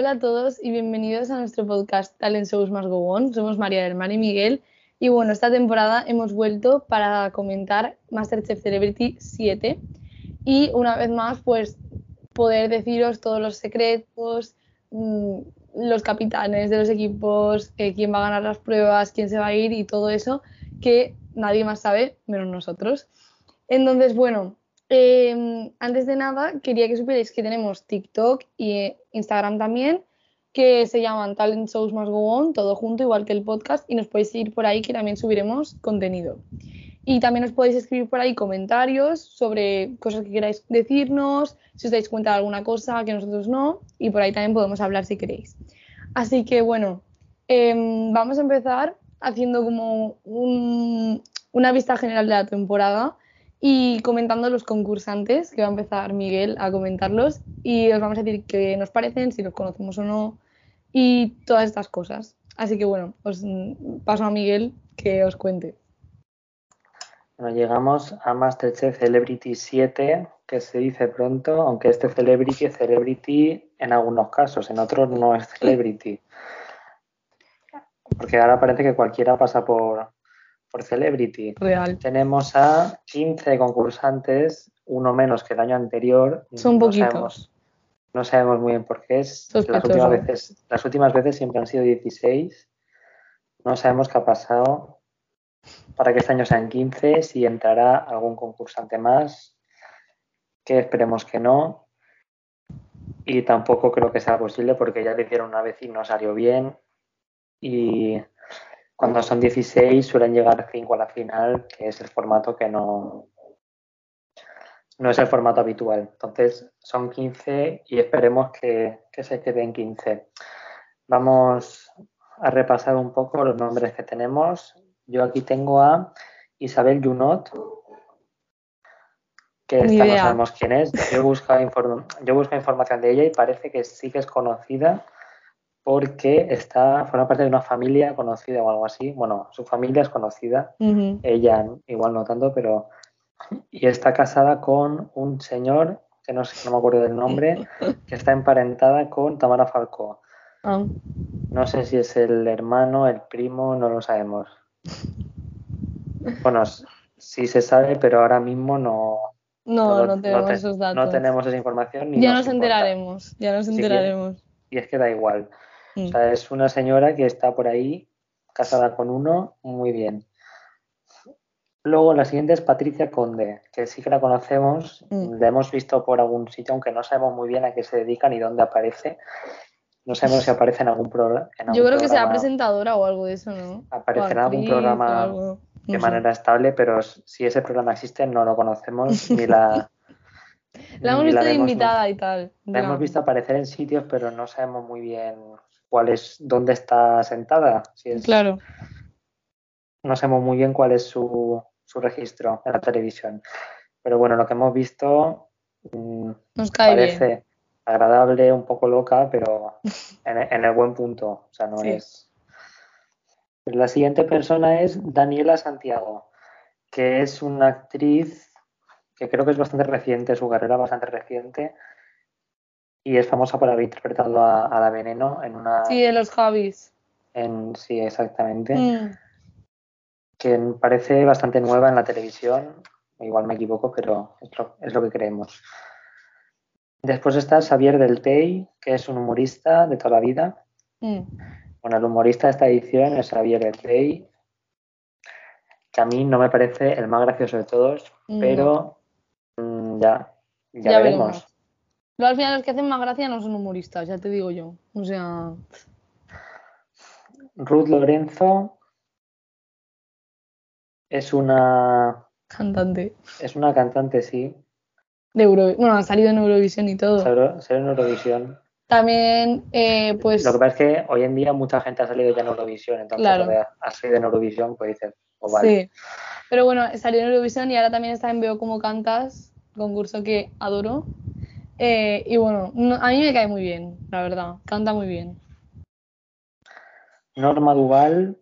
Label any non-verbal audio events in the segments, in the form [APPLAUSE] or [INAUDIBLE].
Hola a todos y bienvenidos a nuestro podcast Talent Shows Más Go On. Somos María del Mar y Miguel. Y bueno, esta temporada hemos vuelto para comentar Masterchef Celebrity 7. Y una vez más, pues poder deciros todos los secretos, mmm, los capitanes de los equipos, eh, quién va a ganar las pruebas, quién se va a ir y todo eso que nadie más sabe menos nosotros. Entonces, bueno, eh, antes de nada, quería que supierais que tenemos TikTok y Instagram también, que se llaman Talent Shows Más Go On, todo junto, igual que el podcast, y nos podéis seguir por ahí que también subiremos contenido. Y también os podéis escribir por ahí comentarios sobre cosas que queráis decirnos, si os dais cuenta de alguna cosa que nosotros no, y por ahí también podemos hablar si queréis. Así que bueno, eh, vamos a empezar haciendo como un, una vista general de la temporada y comentando los concursantes, que va a empezar Miguel a comentarlos y os vamos a decir qué nos parecen, si los conocemos o no y todas estas cosas. Así que bueno, os paso a Miguel que os cuente. Bueno, llegamos a Masterchef Celebrity 7, que se dice pronto, aunque este Celebrity es Celebrity en algunos casos, en otros no es Celebrity. Porque ahora parece que cualquiera pasa por, por Celebrity. Real. Tenemos a 15 concursantes, uno menos que el año anterior. Son no poquitos. Sabemos, no sabemos muy bien por qué es. Las últimas, veces, las últimas veces siempre han sido 16. No sabemos qué ha pasado para que este año sean 15, si entrará algún concursante más, que esperemos que no. Y tampoco creo que sea posible porque ya lo hicieron una vez y no salió bien. Y cuando son 16 suelen llegar 5 a la final, que es el formato que no, no es el formato habitual. Entonces son 15 y esperemos que, que se queden 15. Vamos a repasar un poco los nombres que tenemos. Yo aquí tengo a Isabel Junot, que esta no sabemos quién es. Yo busco, inform- yo busco información de ella y parece que sí que es conocida porque está, forma parte de una familia conocida o algo así. Bueno, su familia es conocida, ella igual no tanto, pero... Y está casada con un señor, que no, sé, no me acuerdo del nombre, [LAUGHS] que está emparentada con Tamara Falcó. Ah, No sé si es el hermano, el primo, no lo sabemos. Bueno, sí se sabe, pero ahora mismo no, no, no tenemos te- esos datos. no tenemos esa información. Ni ya nos enteraremos, ya nos enteraremos. Y es que da igual. Mm. O sea, es una señora que está por ahí, casada con uno, muy bien. Luego la siguiente es Patricia Conde, que sí que la conocemos, Mm. la hemos visto por algún sitio, aunque no sabemos muy bien a qué se dedica ni dónde aparece. No sabemos si aparece en algún, programa. Yo creo que será presentadora o algo de eso, ¿no? Aparecerá O en algún programa de manera estable, pero si ese programa existe no lo conocemos [LAUGHS] ni la... La hemos ni visto de invitada y tal. La hemos visto aparecer en sitios, pero no sabemos muy bien cuál es, dónde está sentada. Si es, Claro. No sabemos muy bien cuál es su, su registro en la televisión. Pero bueno, lo que hemos visto mm, Nos cae parece bien. agradable, un poco loca, pero [LAUGHS] en, en el buen punto. O sea, no Sí. es. La siguiente persona es Daniela Santiago, que es una actriz que creo que es bastante reciente, su carrera bastante reciente, y es famosa por haber interpretado a, a la Veneno en una. Sí, de los Javis. En, sí, exactamente. Mm. Que parece bastante nueva en la televisión. Igual me equivoco, pero es lo, es lo que creemos. Después está Xavier Del Tey, que es un humorista de toda la vida. Mm. Bueno, el humorista de esta edición es Xavier Del Tey, que a mí no me parece el más gracioso de todos, No. pero mm, ya, ya, Ya veremos. veremos. Luego, al final los que hacen más gracia no son humoristas, ya te digo yo. O sea, Ruth Lorenzo es una, cantante es una cantante, sí, de Eurovisión. Bueno, ha salido en Eurovisión y todo. salió salió en Eurovisión. También, eh, pues, Lo que pasa es que hoy en día mucha gente ha salido ya en Eurovisión, entonces Claro. ha salido en Eurovisión, pues dices, pues vale. sí. Pero bueno, salió en Eurovisión y ahora también está en Veo Cómo Cantas, concurso que adoro. Eh, y bueno, no- a mí me cae muy bien, la verdad. Canta muy bien. Norma Duval.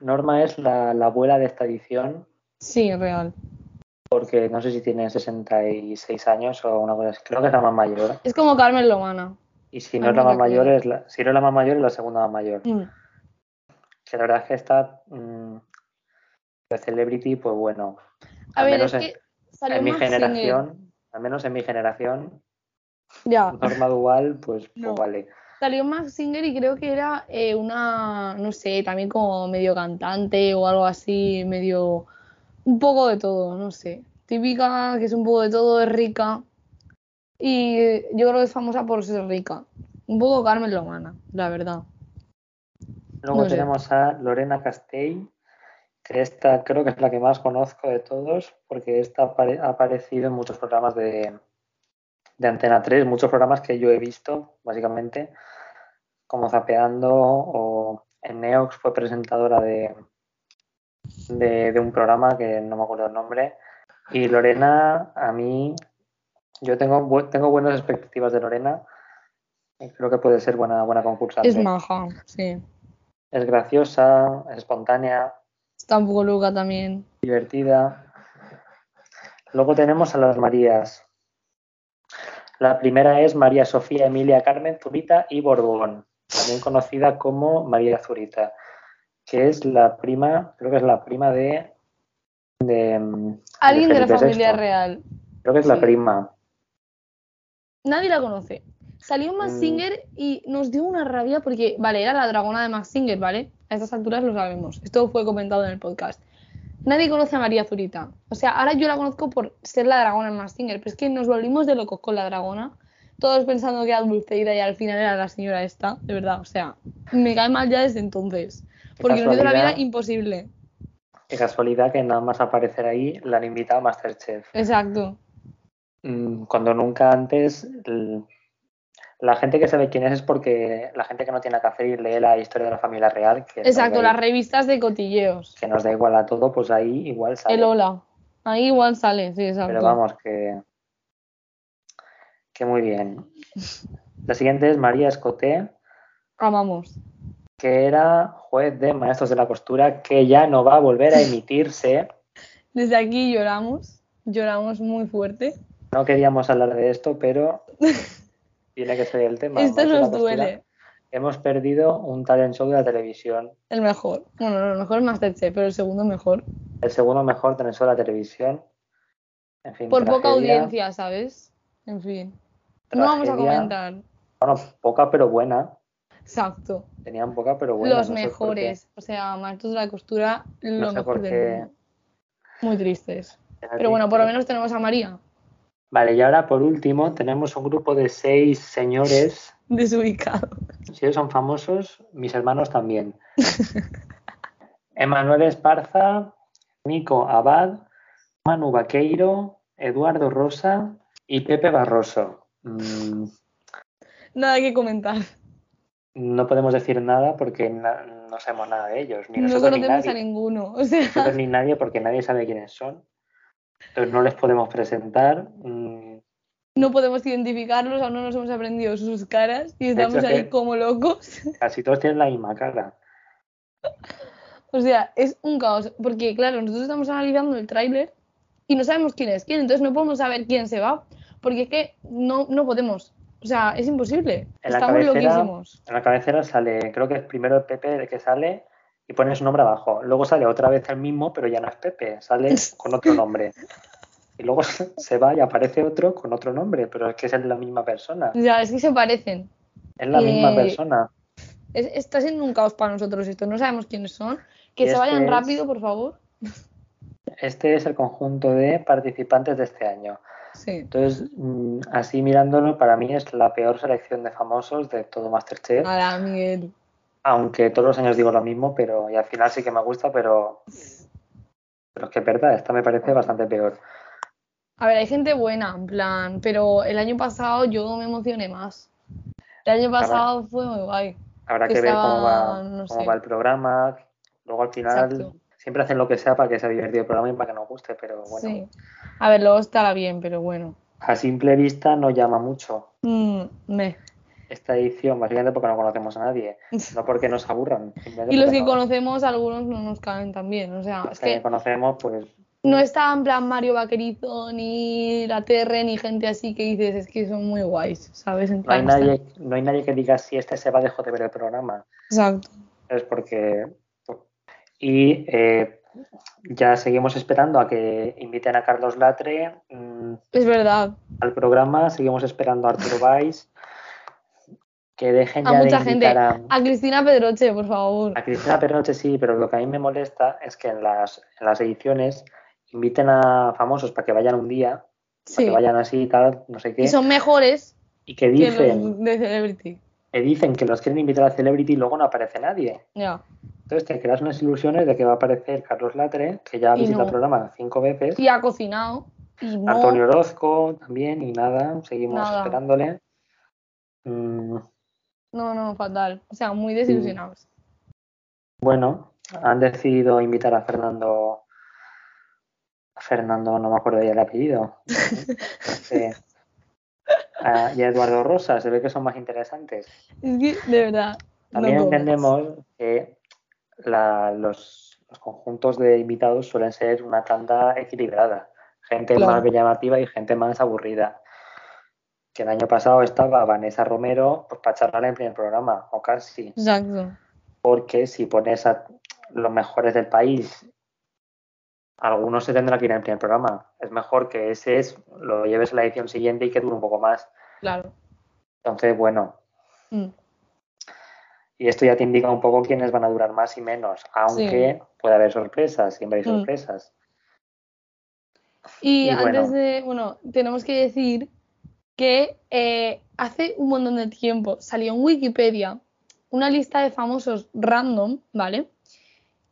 Norma es la, la abuela de esta edición, Sí, real. porque no sé si tiene 66 años o una cosa así. Creo que es la más mayor. Es como Carmen Lomana. Y si no es la más mayor, es la, si no es la más mayor, es la segunda más mayor. Mm. Que la verdad es que está mm, de Celebrity, pues bueno. A ver, es que en mi generación, al menos en mi generación, ya. norma dual, pues, pues vale. Salió Max Singer y creo que era eh, una, no sé, también como medio cantante o algo así, medio, un poco de todo, no sé. Típica, que es un poco de todo, es rica. Y yo creo que es famosa por ser rica. Un poco Carmen Lomana, la verdad. Luego tenemos a Lorena Castell, que esta creo que es la que más conozco de todos, porque esta ha aparecido en muchos programas de, de Antena 3, muchos programas que yo he visto, básicamente, como Zapeando o en Neox fue presentadora de, de, un programa que no me acuerdo el nombre. Y Lorena, a mí, yo tengo, tengo buenas expectativas de Lorena. Creo que puede ser buena, buena concursante. Es maja, sí. Es graciosa, es espontánea. Está un poco loca también. Divertida. Luego tenemos a las Marías. La primera es María Sofía Emilia Carmen Zurita y Borbón, también conocida como María Zurita, que es la prima, creo que es la prima de... de Alguien de, la familia real. Creo que es la prima. Nadie la conoce. Salió Max mm. Singer y nos dio una rabia porque, vale, era la dragona de Max Singer, ¿vale? A estas alturas lo sabemos. Esto fue comentado en el podcast. Nadie conoce a María Zurita. O sea, ahora yo la conozco por ser la dragona en Singer, pero es que nos volvimos de locos con la dragona. Todos pensando que era Dulceida y al final era la señora esta, de verdad. O sea, me cae mal ya desde entonces. Porque no tiene la vida imposible. Qué casualidad que nada más aparecer ahí la han invitado a Masterchef. Exacto. Mm, cuando nunca antes la gente que sabe quién es es porque la gente que no tiene que hacer y lee la historia de la familia real. Que Exacto, las revistas de cotilleos. Que nos da igual a todo, pues ahí igual sale. El hola. Ahí igual sale, sí, exacto. Pero vamos, que. Que muy bien. [LAUGHS] La siguiente es María Escoté. Amamos. Que era juez de Maestros de la Costura, que ya no va a volver a emitirse. [LAUGHS] Desde aquí lloramos. Lloramos muy fuerte. No queríamos hablar de esto, pero [LAUGHS] tiene que ser el tema. Esto nos duele. Hemos perdido un talent show de la televisión. El mejor. Bueno, no, el mejor es Masterchef, pero el segundo mejor. El segundo mejor talent show de la televisión. En fin, Por poca audiencia, ¿sabes? En fin. No vamos a comentar. Bueno, poca pero buena. Exacto. Tenían poca pero buena. Los mejores. O sea, maestros de la costura, lo mejor del mundo. Muy tristes. Pero bueno, por lo menos tenemos a María. Vale, y ahora por último tenemos un grupo de seis señores. [LAUGHS] Desubicados. Si ellos son famosos, mis hermanos también. [LAUGHS] Emanuel Esparza, Nico Abad, Manu Vaqueiro, Eduardo Rosa y Pepe Barroso. Mm. Nada que comentar. No podemos decir nada porque no sabemos nada de ellos. Ni no conocemos a ninguno. O sea... ni nadie porque nadie sabe quiénes son. Entonces no les podemos presentar. Mm. No podemos identificarlos, aún no nos hemos aprendido sus caras y estamos ahí como locos. [LAUGHS] Casi todos tienen la misma cara. O sea, es un caos, porque claro, nosotros estamos analizando el tráiler y no sabemos quién es quién, entonces no podemos saber quién se va, porque es que no, no podemos. O sea, es imposible. Estamos loquísimos. En la cabecera sale, creo que es primero el Pepe el que sale y pone su nombre abajo. Luego sale otra vez el mismo, pero ya no es Pepe, sale [LAUGHS] con otro nombre. Y luego [LAUGHS] se va y aparece otro con otro nombre, pero es que es la misma persona. Ya, es que se parecen. Es la misma persona. está siendo un caos para nosotros esto, no sabemos quiénes son. Que se vayan este rápido, por favor. Este es el conjunto de participantes de este año. Sí. Entonces, mm, así mirándolo, para mí es la peor selección de famosos de todo Masterchef. Hola, Miguel aunque todos los años digo lo mismo, pero y al final sí que me gusta, pero, pero es que es verdad, esta me parece bastante peor. A ver, hay gente buena, en plan, pero el año pasado yo me emocioné más. El año pasado fue muy guay. Habrá que, ver cómo, va, cómo va el programa. Luego al final siempre hacen lo que sea para que sea divertido el programa y para que nos guste, pero bueno. Sí. A ver, luego estará bien, pero bueno. A simple vista no llama mucho. Mm, me esta edición, básicamente porque no conocemos a nadie, no [LAUGHS] porque nos aburran. Y los que conocemos, algunos no nos caen tan bien, o sea, es que, conocemos, pues... no está en plan Mario Vaquerizo, ni la TR, ni gente así que dices, es que son muy guays, ¿sabes? En No hay, nadie, no hay nadie que diga si este se va dejó de ver el programa. Exacto. Es porque. Y eh, ya seguimos esperando a que inviten a Carlos Latre mm, Es verdad. al programa, seguimos esperando a Arturo Valls. Que dejen A ya de gente. invitar a, A Cristina Pedroche, por favor. a Cristina Pernoche, sí, pero lo que a mí me molesta es que en las, en las ediciones inviten a famosos para que vayan un día, para que vayan así y tal, no sé qué, Y son mejores y que que dicen, los de Celebrity. que dicen que los quieren invitar a Celebrity y luego no aparece nadie. Ya. Entonces te creas unas ilusiones de que va a aparecer Carlos Latre, que ya ha visitado no. el programa cinco veces, Y ha cocinado. Y no. Antonio Orozco también, y nada, seguimos Nada. esperándole. Mm, No, no, fatal. O sea, muy desilusionados. bueno, han decidido invitar a Fernando. a Fernando, no me acuerdo ya el apellido. Sí. [LAUGHS] A- y a Eduardo Rosa, se ve que son más interesantes. Es que, de verdad. También entendemos que la- los, los conjuntos de invitados suelen ser una tanda equilibrada. Gente Claro. más llamativa y gente más aburrida. Que el año pasado estaba Vanessa Romero pues, para charlar en el primer programa, o casi. Exacto. Porque si pones a los mejores del país, algunos se tendrán que ir en el primer programa. Es mejor que ese es, lo lleves a la edición siguiente y que dure un poco más. Claro. Entonces, bueno, Mm. Y esto ya te indica un poco quiénes van a durar más y menos, aunque puede haber sorpresas, siempre hay Mm. sorpresas. Y, Y antes bueno. de, bueno, tenemos que decir que eh, hace un montón de tiempo salió en Wikipedia una lista de famosos random, ¿vale?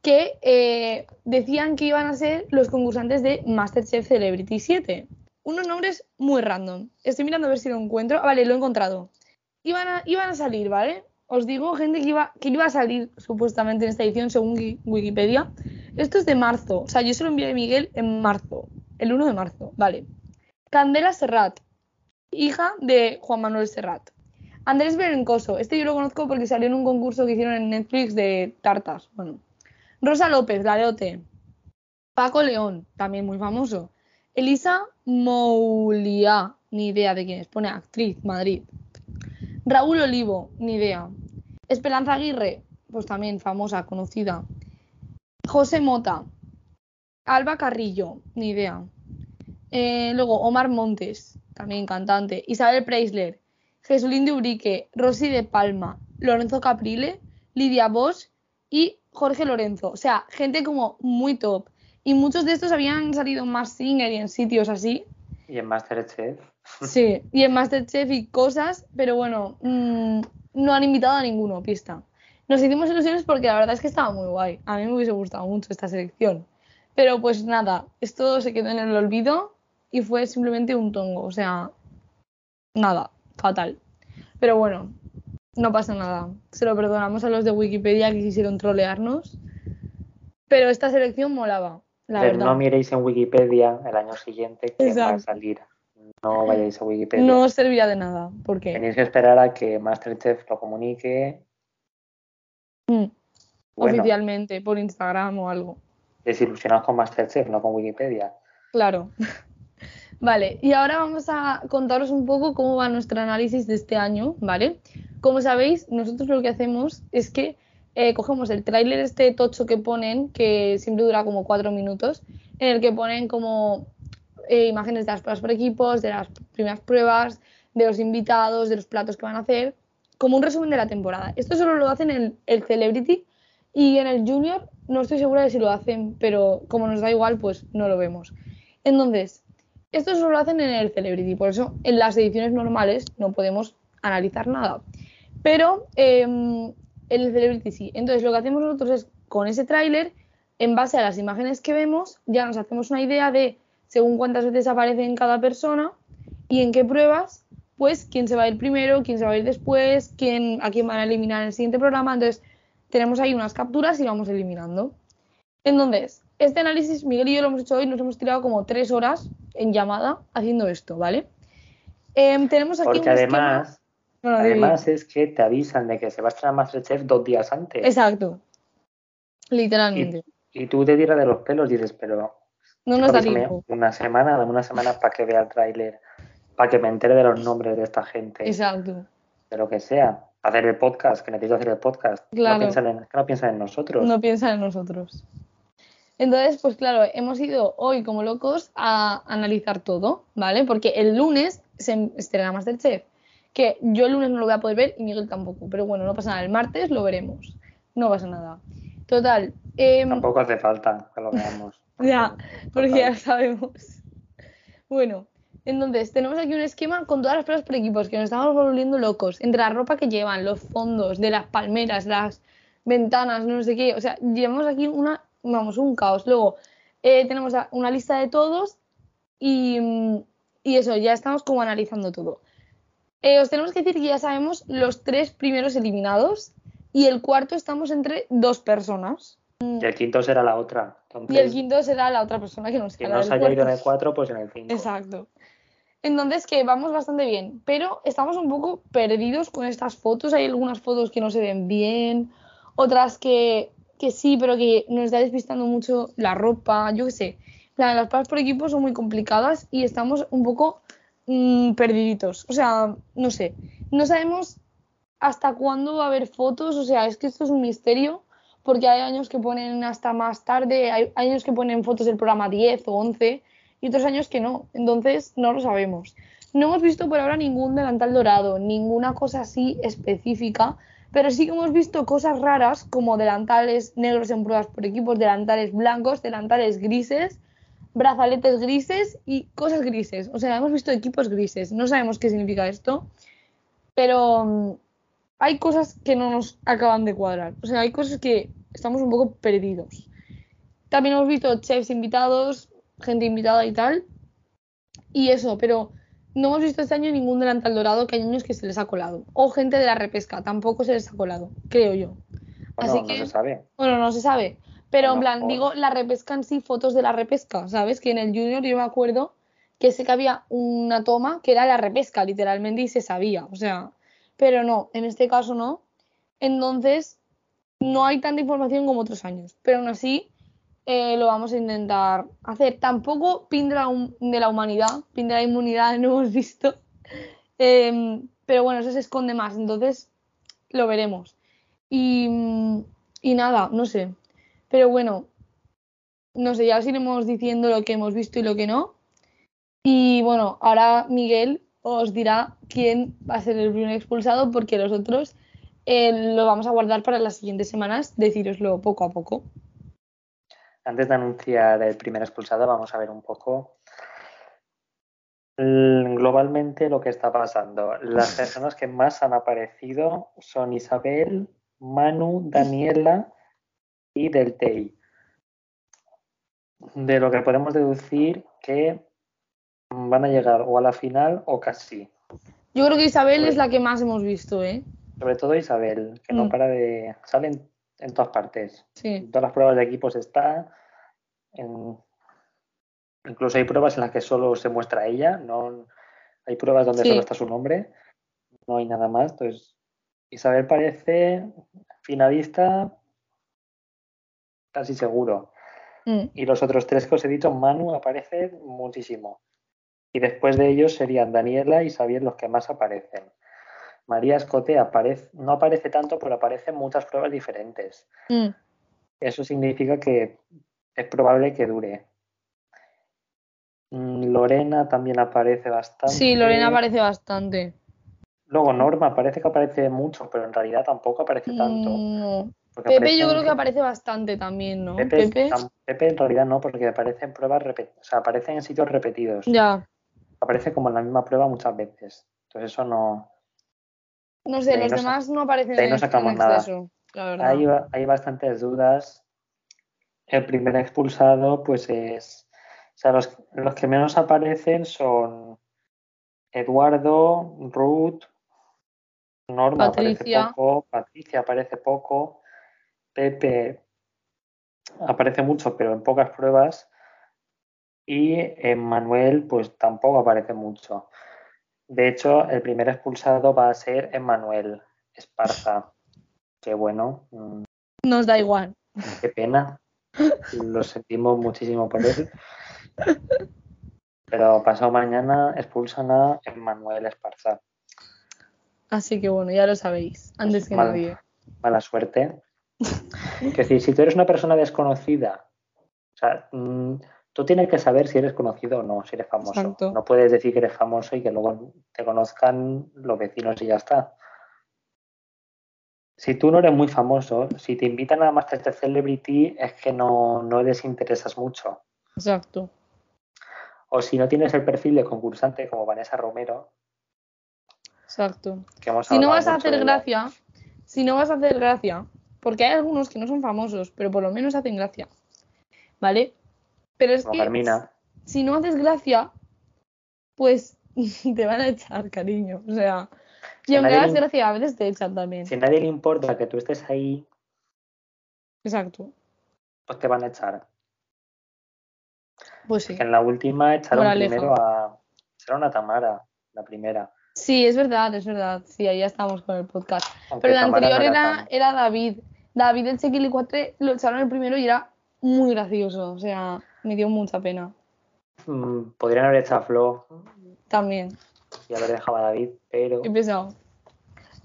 Que eh, decían que iban a ser los concursantes de Masterchef Celebrity 7. Unos nombres muy random. Estoy mirando a ver si lo encuentro. Ah, vale, lo he encontrado. Iban a, iban a salir, ¿vale? Os digo, gente que iba, que iba a salir supuestamente en esta edición según Wi- Wikipedia. Esto es de marzo. O sea, yo se lo envié a Miguel en marzo. El 1 de marzo, vale. Candela Serrat, hija de Juan Manuel Serrat. Andrés Berencoso, este yo lo conozco porque salió en un concurso que hicieron en Netflix de tartas. Bueno. Rosa López, la de OT. Paco León, también muy famoso. Elisa Mouliá, ni idea de quién es, pone actriz, Madrid. Raúl Olivo, ni idea. Esperanza Aguirre, pues también famosa, conocida. José Mota, Alba Carrillo, ni idea. Eh, luego Omar Montes, también cantante. Isabel Preisler, Jesulín de Ubrique, Rosy de Palma, Lorenzo Caprile, Lidia Bosch y Jorge Lorenzo. O sea, gente como muy top. Y muchos de estos habían salido en Mask Singer y en sitios así. Y en Masterchef, Sí, y en Masterchef y cosas, pero bueno, mm, no han invitado a ninguno, pista. Nos hicimos ilusiones porque la verdad es que estaba muy guay. A mí me hubiese gustado mucho esta selección. Pero pues nada, esto se quedó en el olvido y fue simplemente un tongo. O sea, nada, fatal. Pero bueno, no pasa nada. Se lo perdonamos a los de Wikipedia que quisieron trolearnos. Pero esta selección molaba, la Pero verdad. no miréis en Wikipedia el año siguiente que va a salir. No vayáis a Wikipedia. No os servirá de nada. ¿Por qué? Tenéis que esperar a que Masterchef lo comunique. Mm. Bueno, oficialmente por Instagram o algo. desilusionados con Masterchef, no con Wikipedia. Claro. Vale, y ahora vamos a contaros un poco cómo va nuestro análisis de este año, ¿vale? Como sabéis, nosotros lo que hacemos es que eh, cogemos el tráiler este tocho que ponen, que siempre dura como cuatro minutos, en el que ponen como eh, imágenes de las pruebas por equipos, de las primeras pruebas, de los invitados, de los platos que van a hacer, como un resumen de la temporada. Esto solo lo hacen en el Celebrity y en el Junior no estoy segura de si lo hacen, pero como nos da igual, pues no lo vemos. Entonces, esto solo lo hacen en el Celebrity, por eso en las ediciones normales no podemos analizar nada. Pero eh, en el Celebrity sí. Entonces, lo que hacemos nosotros es con ese tráiler, en base a las imágenes que vemos, ya nos hacemos una idea de según cuántas veces aparece en cada persona y en qué pruebas, pues quién se va a ir primero, quién se va a ir después, quién, a quién van a eliminar en el siguiente programa. Entonces, tenemos ahí unas capturas y vamos eliminando. Entonces, este análisis, Miguel y yo lo hemos hecho hoy, nos hemos tirado como tres horas en llamada haciendo esto, ¿ale? Em, tenemos aquí Porque un además, Bueno, además es que te avisan de que se va a estrenar Masterchef dos días antes. Exacto. Literalmente. Y tú te tiras de los pelos y dices, pero No nos da tiempo. Una semana, dame una semana para que vea el tráiler, para que me entere de los nombres de esta gente, Exacto. de lo que sea. Hacer el podcast, que necesito hacer el podcast. Claro. No piensan en, no piensan en nosotros. No piensan en nosotros. Entonces, pues claro, hemos ido hoy como locos a analizar todo, ¿vale? Porque el lunes se estrena Masterchef, que yo el lunes no lo voy a poder ver y Miguel tampoco, pero bueno, no pasa nada, el martes lo veremos, no pasa nada. Total, em, Tampoco hace falta que lo veamos. [LAUGHS] ya, porque ya sabemos. Bueno, entonces tenemos aquí un esquema con todas las pruebas por equipos, que nos estamos volviendo locos. Entre la ropa que llevan, los fondos, de las palmeras, las ventanas, no sé qué. O sea, llevamos aquí una, vamos, un caos. Luego eh, tenemos una lista de todos y, y eso, ya estamos como analizando todo. Eh, os tenemos que decir que ya sabemos los tres primeros eliminados y el cuarto estamos entre dos personas. Y el quinto será la otra. Entonces, Y el quinto será la otra persona que nos queda. no del se haya ido en el 4, pues en el 5. Exacto. Entonces, que vamos bastante bien, pero estamos un poco perdidos con estas fotos. Hay algunas fotos que no se ven bien, otras que, que sí, pero que nos está despistando mucho la ropa, yo qué sé. Las pruebas por equipo son muy complicadas y estamos un poco mm, perdiditos. O sea, no sé, no sabemos hasta cuándo va a haber fotos, o sea, es que esto es un misterio, porque hay años que ponen hasta más tarde, hay años que ponen fotos del programa 10 o 11 y otros años que no, entonces no lo sabemos. No hemos visto por ahora ningún delantal dorado, ninguna cosa así específica, pero sí que hemos visto cosas raras como delantales negros en pruebas por equipos, delantales blancos, delantales grises, brazaletes grises y cosas grises. O sea, hemos visto equipos grises. No sabemos qué significa esto, pero mm, hay cosas que no nos acaban de cuadrar. O sea, hay cosas que estamos un poco perdidos. También hemos visto chefs invitados, gente invitada y tal. Y eso, pero no hemos visto este año ningún delantal dorado que hay años que se les ha colado. O gente de la repesca, tampoco se les ha colado, creo yo. Bueno, Así no que- se sabe. Bueno, no se sabe. Pero en plan, mejor. digo la repesca en sí, fotos de la repesca, ¿sabes? Que en el Junior yo me acuerdo que sé que había una toma que era la repesca, literalmente, y se sabía. O sea, pero no, en este caso no. Entonces, no hay tanta información como otros años. Pero aún así, eh, lo vamos a intentar hacer. Tampoco pin de la, de la humanidad, pin de la inmunidad [LAUGHS] no hemos visto. Em, pero bueno, eso se esconde más, entonces lo veremos. Y, y nada, no sé. Pero bueno, no sé, ya os iremos diciendo lo que hemos visto y lo que no. Y bueno, ahora Miguel os dirá quién va a ser el primer expulsado, porque los otros eh, lo vamos a guardar para las siguientes semanas, decíroslo poco a poco. Antes de anunciar el primer expulsado, vamos a ver un poco globalmente lo que está pasando. Las personas que más han aparecido son Isabel, Manu, Daniela y Deltei. De lo que podemos deducir que van a llegar o a la final o casi. Yo creo que Isabel es la que más hemos visto, ¿eh? Sobre todo Isabel, que no Mm. para de... sale en, todas partes. Sí. En todas las pruebas de equipos está. en- Incluso hay pruebas en las que solo se muestra ella. No... Hay pruebas donde Sí. solo está su nombre. No hay nada más. Entonces, Isabel parece finalista casi seguro. Mm. Y los otros tres que os he dicho, Manu aparece muchísimo. Y después de ellos serían Daniela y Xavier los que más aparecen. María Escote aparece, no aparece tanto, pero aparece en muchas pruebas diferentes. Mm. Eso significa que es probable que dure. Mm, Lorena también aparece bastante. Sí, Lorena aparece bastante. Luego Norma parece que aparece mucho, pero en realidad tampoco aparece tanto. Mm, Pepe yo creo que aparece bastante también, ¿no? Pepe, Pepe. Pepe en realidad no, porque aparece en pruebas repetidas, o sea, aparece en sitios repetidos. Ya. Aparece como en la misma prueba muchas veces. Entonces eso no. No sé, De los no demás no aparecen de ahí no sacamos en nada. la verdad. Hay, hay bastantes dudas. El primer expulsado, pues es. O sea, los, los que menos aparecen son Eduardo, Ruth, Norma Patricia. aparece poco, Patricia aparece poco, Pepe aparece mucho, pero en pocas pruebas. Y Emmanuel, pues tampoco aparece mucho. De hecho, el primer expulsado va a ser Emmanuel Esparza. Qué bueno, mm, Nos da igual. qué pena. Lo sentimos muchísimo por él. Pero pasado mañana expulsan a Emmanuel Esparza. Así que bueno, ya lo sabéis, antes que Mal- nadie. Mala suerte. Es decir, si tú eres una persona desconocida, o sea, mm, tú tienes que saber si eres conocido o no, si eres famoso. Exacto. No puedes decir que eres famoso y que luego te conozcan los vecinos y ya está. Si tú no eres muy famoso, si te invitan a Masterchef Celebrity es que no, no les interesas mucho. Exacto. O si no tienes el perfil de concursante como Vanessa Romero, Exacto. Si no vas a hacer gracia, si no vas a hacer gracia, porque hay algunos que no son famosos, pero por lo menos hacen gracia. ¿Vale? Pero es como que Carmina, si no haces gracia, pues [LAUGHS] te van a echar, cariño. O sea, y Si aunque hagas gracia, a veces te echan también. si a nadie le importa que tú estés ahí, Exacto. pues te van a echar. Pues sí. Que en la última echaron Moraleja. primero a. Echaron a Tamara, la primera. Sí, es verdad, es verdad. Sí, ahí ya estamos con el podcast. Aunque Pero la Tamara anterior no era, era David. David el Chequili 4 lo echaron el primero y era muy gracioso. O sea, me dio mucha pena. Mm, podrían haber echado a Flo También. y haber dejado a David, pero. He pesado.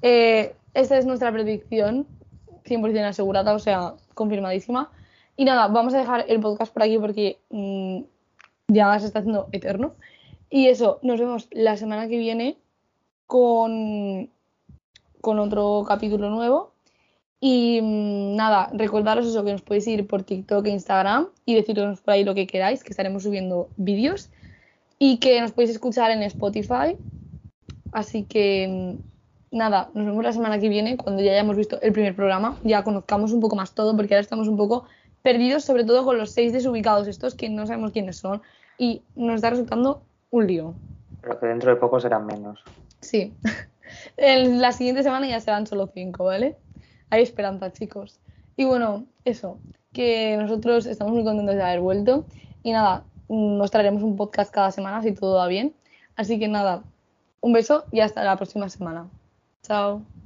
Eh, esta es nuestra predicción, 100% asegurada, o sea, confirmadísima. Y nada, vamos a dejar el podcast por aquí porque mm, ya se está haciendo eterno. Y eso, nos vemos la semana que viene con, con otro capítulo nuevo. Y mm, nada, recordaros eso, que nos podéis seguir por TikTok e Instagram y decirnos por ahí lo que queráis, que estaremos subiendo vídeos. Y que nos podéis escuchar en Spotify. Así que mm, nada, nos vemos la semana que viene cuando ya hayamos visto el primer programa, ya conozcamos un poco más todo, porque ahora estamos un poco perdidos, sobre todo con los seis desubicados estos que no sabemos quiénes son y nos está resultando un lío. Pero que dentro de poco serán menos. Sí. [LAUGHS] En la siguiente semana ya serán solo cinco, ¿vale? Hay esperanza, chicos. Y bueno, eso, que nosotros estamos muy contentos de haber vuelto. Y nada, mm, nos traeremos un podcast cada semana si todo va bien. Así que nada, un beso y hasta la próxima semana. Chao.